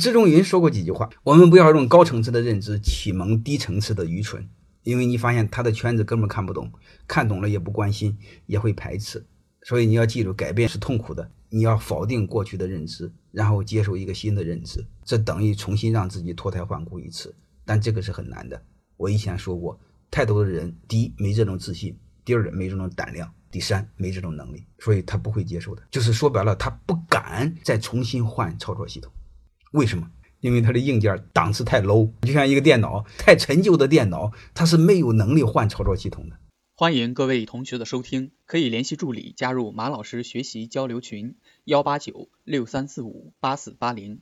资中云说过几句话：我们不要用高层次的认知启蒙低层次的愚蠢，因为你发现他的圈子根本看不懂，看懂了也不关心，也会排斥。所以你要记住，改变是痛苦的。你要否定过去的认知，然后接受一个新的认知，这等于重新让自己脱胎换骨一次。但这个是很难的。我以前说过，太多的人，第一没这种自信，第二没这种胆量，第三没这种能力，所以他不会接受的。就是说白了，他不敢再重新换操作系统。为什么？因为它的硬件档次太 low，就像一个电脑太陈旧的电脑，它是没有能力换操作系统的。欢迎各位同学的收听，可以联系助理加入马老师学习交流群：幺八九六三四五八四八零。